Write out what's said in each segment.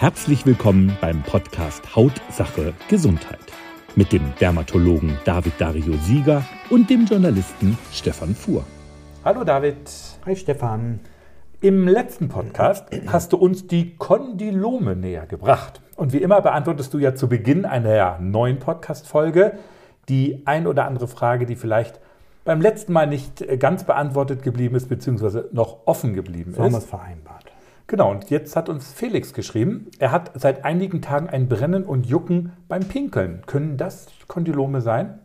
Herzlich willkommen beim Podcast Hautsache Gesundheit mit dem Dermatologen David Dario Sieger und dem Journalisten Stefan Fuhr. Hallo David. Hi Stefan. Im letzten Podcast hast du uns die Kondylome näher gebracht. Und wie immer beantwortest du ja zu Beginn einer neuen Podcast-Folge die ein oder andere Frage, die vielleicht beim letzten Mal nicht ganz beantwortet geblieben ist, beziehungsweise noch offen geblieben so ist. haben wir es vereinbart. Genau, und jetzt hat uns Felix geschrieben, er hat seit einigen Tagen ein Brennen und Jucken beim Pinkeln. Können das Kondylome sein?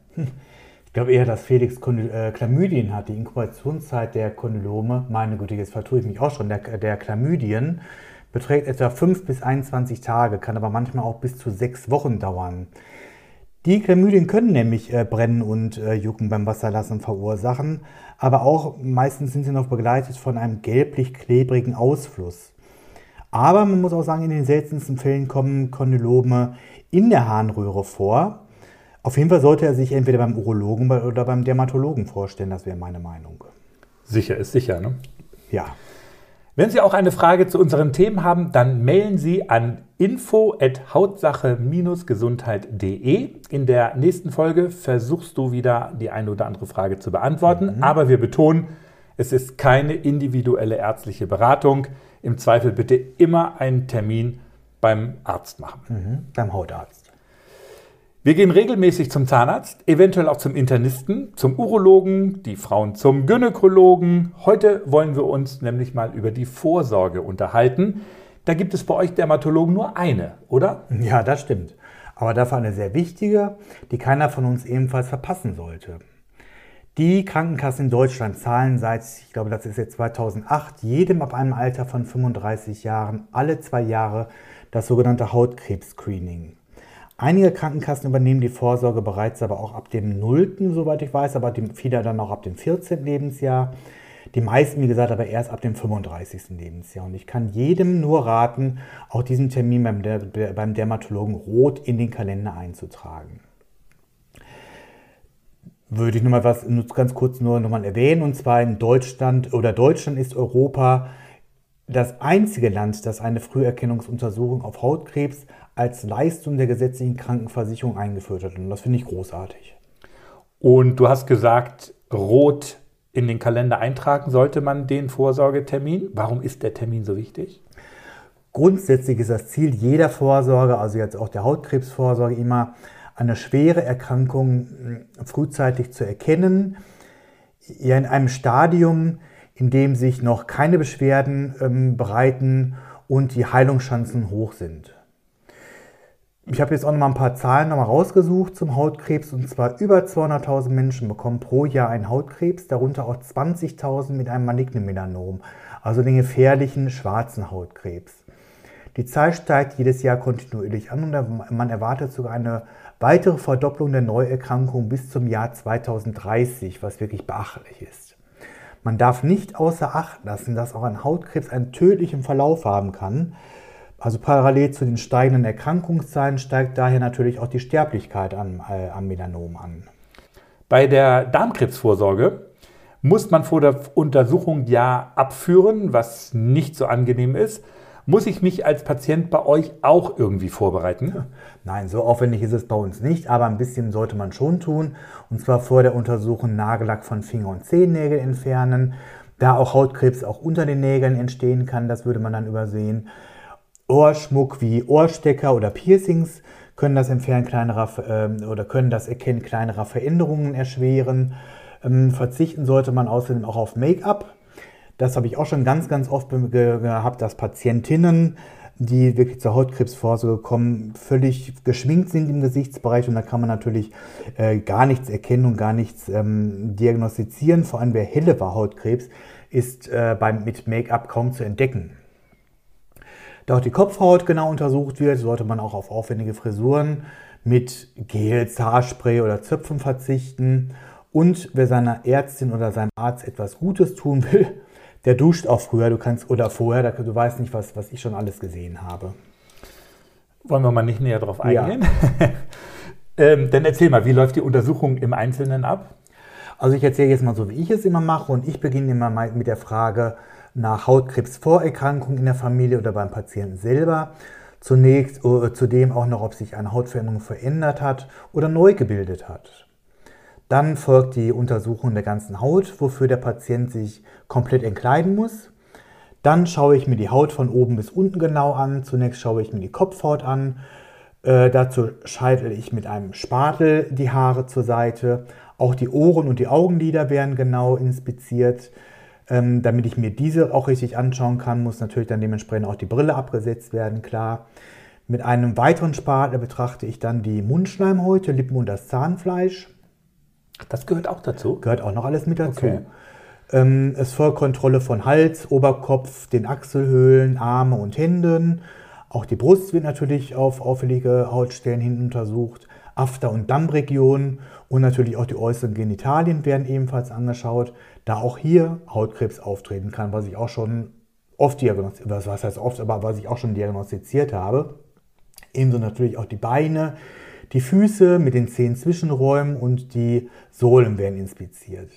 Ich glaube eher, dass Felix äh, Chlamydien hat. Die Inkubationszeit der Kondylome, meine Güte, jetzt vertue ich mich auch schon, der, der Chlamydien beträgt etwa 5 bis 21 Tage, kann aber manchmal auch bis zu sechs Wochen dauern. Die Chlamydien können nämlich äh, Brennen und äh, Jucken beim Wasserlassen verursachen, aber auch meistens sind sie noch begleitet von einem gelblich-klebrigen Ausfluss. Aber man muss auch sagen, in den seltensten Fällen kommen Kondylome in der Harnröhre vor. Auf jeden Fall sollte er sich entweder beim Urologen oder beim Dermatologen vorstellen, das wäre meine Meinung. Sicher ist sicher, ne? Ja. Wenn Sie auch eine Frage zu unseren Themen haben, dann mailen Sie an info@hautsache-gesundheit.de. In der nächsten Folge versuchst du wieder die eine oder andere Frage zu beantworten, mhm. aber wir betonen, es ist keine individuelle ärztliche Beratung. Im Zweifel bitte immer einen Termin beim Arzt machen. Mhm, beim Hautarzt. Wir gehen regelmäßig zum Zahnarzt, eventuell auch zum Internisten, zum Urologen, die Frauen zum Gynäkologen. Heute wollen wir uns nämlich mal über die Vorsorge unterhalten. Da gibt es bei euch Dermatologen nur eine, oder? Ja, das stimmt. Aber dafür eine sehr wichtige, die keiner von uns ebenfalls verpassen sollte. Die Krankenkassen in Deutschland zahlen seit, ich glaube, das ist jetzt 2008, jedem ab einem Alter von 35 Jahren alle zwei Jahre das sogenannte Hautkrebs-Screening. Einige Krankenkassen übernehmen die Vorsorge bereits aber auch ab dem 0., soweit ich weiß, aber viele dann auch ab dem 14. Lebensjahr. Die meisten, wie gesagt, aber erst ab dem 35. Lebensjahr. Und ich kann jedem nur raten, auch diesen Termin beim, beim Dermatologen rot in den Kalender einzutragen würde ich nochmal was ganz kurz nur nochmal erwähnen. Und zwar in Deutschland oder Deutschland ist Europa das einzige Land, das eine Früherkennungsuntersuchung auf Hautkrebs als Leistung der gesetzlichen Krankenversicherung eingeführt hat. Und das finde ich großartig. Und du hast gesagt, rot in den Kalender eintragen sollte man den Vorsorgetermin. Warum ist der Termin so wichtig? Grundsätzlich ist das Ziel jeder Vorsorge, also jetzt auch der Hautkrebsvorsorge, immer eine schwere Erkrankung hm, frühzeitig zu erkennen, ja in einem Stadium, in dem sich noch keine Beschwerden ähm, bereiten und die Heilungschancen hoch sind. Ich habe jetzt auch noch mal ein paar Zahlen noch mal rausgesucht zum Hautkrebs und zwar über 200.000 Menschen bekommen pro Jahr einen Hautkrebs, darunter auch 20.000 mit einem malignen Melanom, also den gefährlichen schwarzen Hautkrebs. Die Zahl steigt jedes Jahr kontinuierlich an und man erwartet sogar eine weitere Verdopplung der Neuerkrankungen bis zum Jahr 2030, was wirklich beachtlich ist. Man darf nicht außer Acht lassen, dass auch ein Hautkrebs einen tödlichen Verlauf haben kann. Also parallel zu den steigenden Erkrankungszahlen steigt daher natürlich auch die Sterblichkeit an, äh, am Melanom an. Bei der Darmkrebsvorsorge muss man vor der Untersuchung ja abführen, was nicht so angenehm ist. Muss ich mich als Patient bei euch auch irgendwie vorbereiten? Nein, so aufwendig ist es bei uns nicht, aber ein bisschen sollte man schon tun. Und zwar vor der Untersuchung Nagellack von Finger- und Zehennägel entfernen. Da auch Hautkrebs auch unter den Nägeln entstehen kann, das würde man dann übersehen. Ohrschmuck wie Ohrstecker oder Piercings können das Entfernen kleinerer äh, oder können das Erkennen kleinerer Veränderungen erschweren. Ähm, verzichten sollte man außerdem auch auf Make-up. Das habe ich auch schon ganz, ganz oft gehabt, dass Patientinnen, die wirklich zur Hautkrebsvorsorge kommen, völlig geschminkt sind im Gesichtsbereich und da kann man natürlich äh, gar nichts erkennen und gar nichts ähm, diagnostizieren. Vor allem wer helle war Hautkrebs, ist äh, beim, mit Make-up kaum zu entdecken. Da auch die Kopfhaut genau untersucht wird, sollte man auch auf aufwendige Frisuren mit Gel, Haarspray oder Zöpfen verzichten. Und wer seiner Ärztin oder seinem Arzt etwas Gutes tun will, der duscht auch früher, du kannst, oder vorher, du weißt nicht, was, was ich schon alles gesehen habe. Wollen wir mal nicht näher darauf eingehen? Ja. ähm, dann erzähl mal, wie läuft die Untersuchung im Einzelnen ab? Also ich erzähle jetzt mal so, wie ich es immer mache und ich beginne immer mal mit der Frage nach Hautkrebsvorerkrankungen in der Familie oder beim Patienten selber. Zunächst äh, zudem auch noch, ob sich eine Hautveränderung verändert hat oder neu gebildet hat. Dann folgt die Untersuchung der ganzen Haut, wofür der Patient sich komplett entkleiden muss. Dann schaue ich mir die Haut von oben bis unten genau an. Zunächst schaue ich mir die Kopfhaut an. Äh, dazu scheitel ich mit einem Spatel die Haare zur Seite. Auch die Ohren und die Augenlider werden genau inspiziert. Ähm, damit ich mir diese auch richtig anschauen kann, muss natürlich dann dementsprechend auch die Brille abgesetzt werden, klar. Mit einem weiteren Spatel betrachte ich dann die Mundschleimhäute, Lippen und das Zahnfleisch. Das gehört auch dazu? Gehört auch noch alles mit dazu. Okay. Ähm, es folgt Kontrolle von Hals, Oberkopf, den Achselhöhlen, Arme und Händen. Auch die Brust wird natürlich auf auffällige Hautstellen hin untersucht. After- und Dammregionen und natürlich auch die äußeren Genitalien werden ebenfalls angeschaut, da auch hier Hautkrebs auftreten kann, was ich auch schon oft diagnostiziert, was heißt oft, aber was ich auch schon diagnostiziert habe. Ebenso natürlich auch die Beine, die Füße mit den zehn Zwischenräumen und die Sohlen werden inspiziert.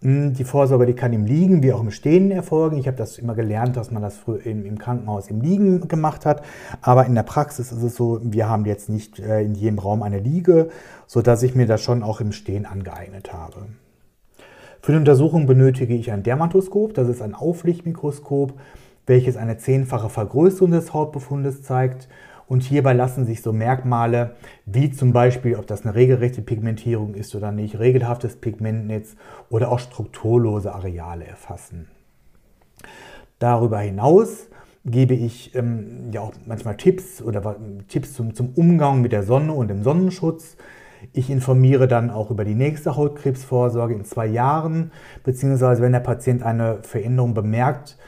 Hm, die Vorsorge, die kann im Liegen wie auch im Stehen erfolgen. Ich habe das immer gelernt, dass man das früher im, Krankenhaus im Liegen gemacht hat. Aber in der Praxis ist es so, wir haben jetzt nicht äh, in jedem Raum eine Liege, sodass ich mir das schon auch im Stehen angeeignet habe. Für die Untersuchung benötige ich ein Dermatoskop. Das ist ein Auflichtmikroskop, welches eine zehnfache Vergrößerung des Hautbefundes zeigt und hierbei lassen sich so Merkmale wie zum Beispiel, ob das eine regelrechte Pigmentierung ist oder nicht, regelhaftes Pigmentnetz oder auch strukturlose Areale erfassen. Darüber hinaus gebe ich ähm, ja auch manchmal Tipps oder Tipps zum, zum Umgang mit der Sonne und dem Sonnenschutz. Ich informiere dann auch über die nächste Hautkrebsvorsorge in zwei Jahren, beziehungsweise wenn der Patient eine Veränderung bemerkt,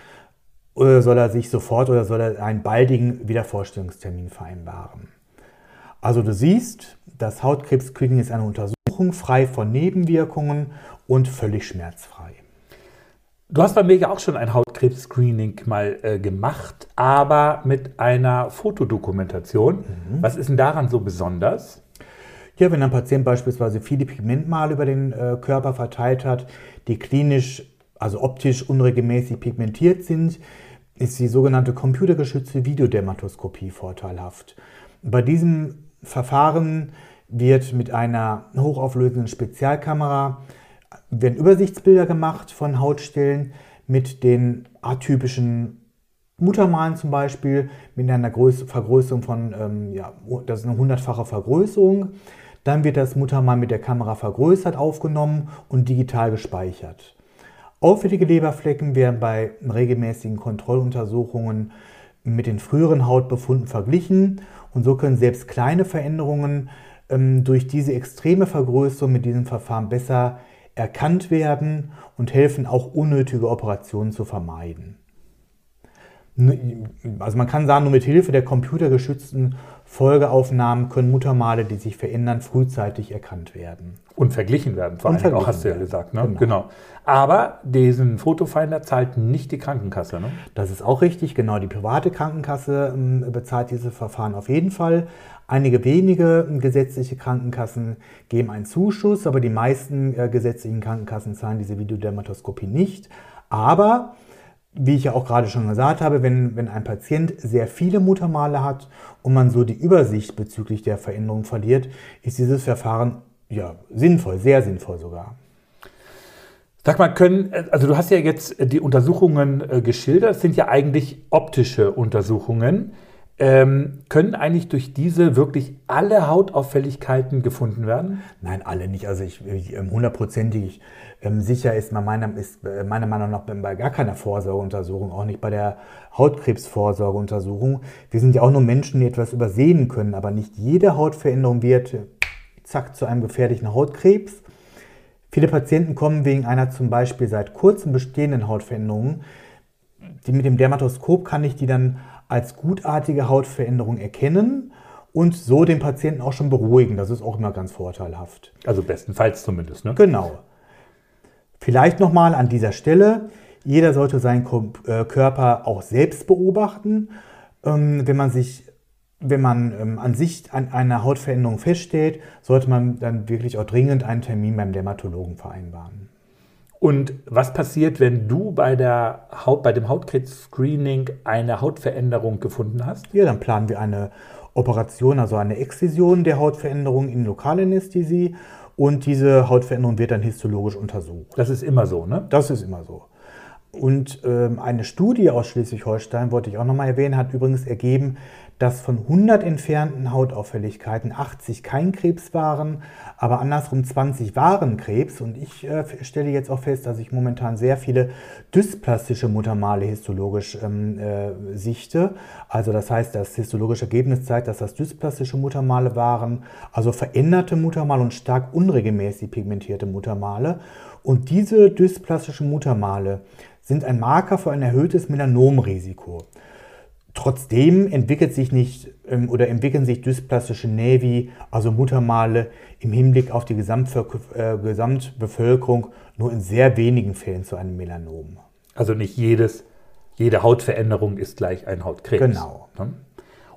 oder soll er sich sofort oder soll er einen baldigen Wiedervorstellungstermin vereinbaren? Also du siehst, das Hautkrebs-Screening ist eine Untersuchung frei von Nebenwirkungen und völlig schmerzfrei. Du hast bei mir ja auch schon ein Hautkrebs-Screening mal äh, gemacht, aber mit einer Fotodokumentation. Mhm. Was ist denn daran so besonders? Ja, wenn ein Patient beispielsweise viele Pigmentmale über den äh, Körper verteilt hat, die klinisch also optisch unregelmäßig pigmentiert sind, ist die sogenannte computergeschützte Videodermatoskopie vorteilhaft. Bei diesem Verfahren wird mit einer hochauflösenden Spezialkamera werden Übersichtsbilder gemacht von Hautstellen mit den atypischen Muttermalen zum Beispiel mit einer Größe, Vergrößerung von, ähm, ja, das ist eine hundertfache Vergrößerung. Dann wird das Muttermal mit der Kamera vergrößert aufgenommen und digital gespeichert. Auffällige Leberflecken werden bei regelmäßigen Kontrolluntersuchungen mit den früheren Hautbefunden verglichen und so können selbst kleine Veränderungen ähm, durch diese extreme Vergrößerung mit diesem Verfahren besser erkannt werden und helfen auch unnötige Operationen zu vermeiden. Also man kann sagen, nur mit Hilfe der computergeschützten Folgeaufnahmen können Muttermale, die sich verändern, frühzeitig erkannt werden. Und verglichen werden, vor allem auch, hast du ja gesagt. Ne? Genau. genau. Aber diesen Fotofinder zahlt nicht die Krankenkasse. Ne? Das ist auch richtig, genau. Die private Krankenkasse äh, bezahlt dieses Verfahren auf jeden Fall. Einige wenige äh, gesetzliche Krankenkassen geben einen Zuschuss, aber die meisten äh, gesetzlichen Krankenkassen zahlen diese Videodermatoskopie nicht. Aber wie ich ja auch gerade schon gesagt habe, wenn, wenn ein Patient sehr viele Muttermale hat und man so die Übersicht bezüglich der Veränderung verliert, ist dieses Verfahren ja sinnvoll, sehr sinnvoll sogar. Sag mal, können, also du hast ja jetzt die Untersuchungen äh, geschildert, das sind ja eigentlich optische Untersuchungen. Ähm, können eigentlich durch diese wirklich alle Hautauffälligkeiten gefunden werden? Nein, alle nicht. Also ich, ich ähm, hundertprozentig ähm, sicher ist meiner, ist äh, meiner Meinung nach bei gar keiner Vorsorgeuntersuchung, auch nicht bei der Hautkrebsvorsorgeuntersuchung. Wir sind ja auch nur Menschen, die etwas übersehen können, aber nicht jede Hautveränderung wird zack zu einem gefährlichen Hautkrebs. Viele Patienten kommen wegen einer zum Beispiel seit kurzem bestehenden Hautveränderung. Die mit dem Dermatoskop kann ich die dann als gutartige Hautveränderung erkennen und so den Patienten auch schon beruhigen. Das ist auch immer ganz vorteilhaft. Also bestenfalls zumindest, ne? Genau. Vielleicht nochmal an dieser Stelle, jeder sollte seinen äh, Körper auch selbst beobachten. Ähm, wenn man sich, wenn man ähm, an sich an einer Hautveränderung feststellt, sollte man dann wirklich auch dringend einen Termin beim Dermatologen vereinbaren. Und was passiert, wenn du bei, der Haut, bei dem Hautkrebs-Screening eine Hautveränderung gefunden hast? Ja, dann planen wir eine Operation, also eine Exzision der Hautveränderung in Lokalanästhesie und diese Hautveränderung wird dann histologisch untersucht. Das ist immer so, ne? Das ist immer so. Und ähm, eine Studie aus Schleswig-Holstein, wollte ich auch nochmal erwähnen, hat übrigens ergeben, dass von 100 entfernten Hautauffälligkeiten 80 kein Krebs waren, aber andersrum 20 waren Krebs. Und ich äh, stelle jetzt auch fest, dass ich momentan sehr viele dysplastische Muttermale histologisch ähm, äh, sichte. Also das heißt, das histologische Ergebnis zeigt, dass das dysplastische Muttermale waren, also veränderte Muttermale und stark unregelmäßig pigmentierte Muttermale. Und diese dysplastischen Muttermale sind ein Marker für ein erhöhtes Melanomrisiko. Trotzdem entwickelt sich nicht ähm, oder entwickeln sich dysplastische Nevi, also Muttermale, im Hinblick auf die äh, Gesamtbevölkerung nur in sehr wenigen Fällen zu einem Melanom. Also nicht jedes, jede Hautveränderung ist gleich ein Hautkrebs. Genau. Ne?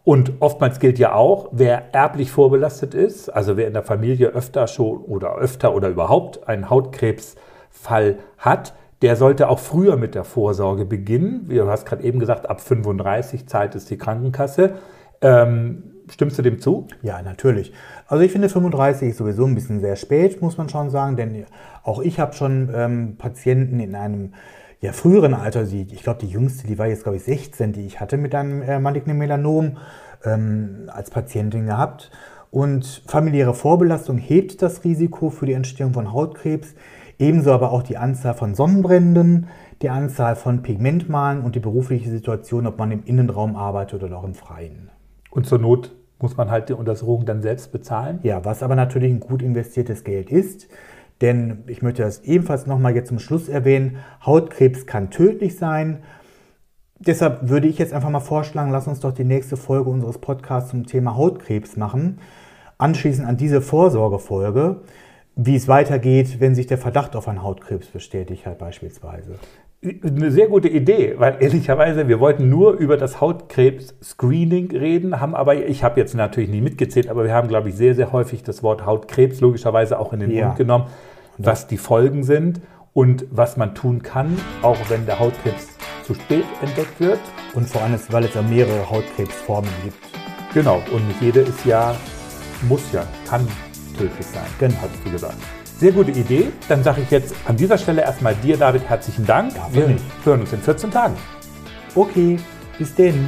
Und oftmals gilt ja auch, wer erblich vorbelastet ist, also wer in der Familie öfter schon oder öfter oder überhaupt einen Hautkrebsfall hat, der sollte auch früher mit der Vorsorge beginnen. Du hast gerade eben gesagt, ab 35 zahlt es die Krankenkasse. Ähm, stimmst du dem zu? Ja, natürlich. Also ich finde 35 ist sowieso ein bisschen sehr spät, muss man schon sagen, denn auch ich habe schon ähm, Patienten in einem ja, früheren Alter, die, ich glaube die jüngste, die war jetzt glaube ich 16, die ich hatte mit einem äh, malignen Melanom ähm, als Patientin gehabt. Und familiäre Vorbelastung hebt das Risiko für die Entstehung von Hautkrebs. Ebenso aber auch die Anzahl von Sonnenbränden, die Anzahl von Pigmentmalen und die berufliche Situation, ob man im Innenraum arbeitet oder auch im Freien. Und zur Not muss man halt die Untersuchung dann selbst bezahlen? Ja, was aber natürlich ein gut investiertes Geld ist. Denn ich möchte das ebenfalls nochmal jetzt zum Schluss erwähnen, Hautkrebs kann tödlich sein. Deshalb würde ich jetzt einfach mal vorschlagen, lass uns doch die nächste Folge unseres Podcasts zum Thema Hautkrebs machen. Anschließend an diese Vorsorgefolge wie es weitergeht, wenn sich der Verdacht auf einen Hautkrebs bestätigt hat beispielsweise. Eine sehr gute Idee, weil ehrlicherweise, wir wollten nur über das Hautkrebs-Screening reden, haben aber, ich habe jetzt natürlich nie mitgezählt, aber wir haben, glaube ich, sehr, sehr häufig das Wort Hautkrebs logischerweise auch in den ja. Mund genommen, was die Folgen sind und was man tun kann, auch wenn der Hautkrebs zu spät entdeckt wird. Und vor allem, weil es ja mehrere Hautkrebsformen gibt. Genau, und nicht jede ist ja, muss ja, kann tödlich sein. Genau. Hast du gesagt. Sehr gute Idee. Dann sage ich jetzt an dieser Stelle erstmal dir, David, herzlichen Dank. Ja, Wir hören uns in 14 Tagen. Okay, bis denn.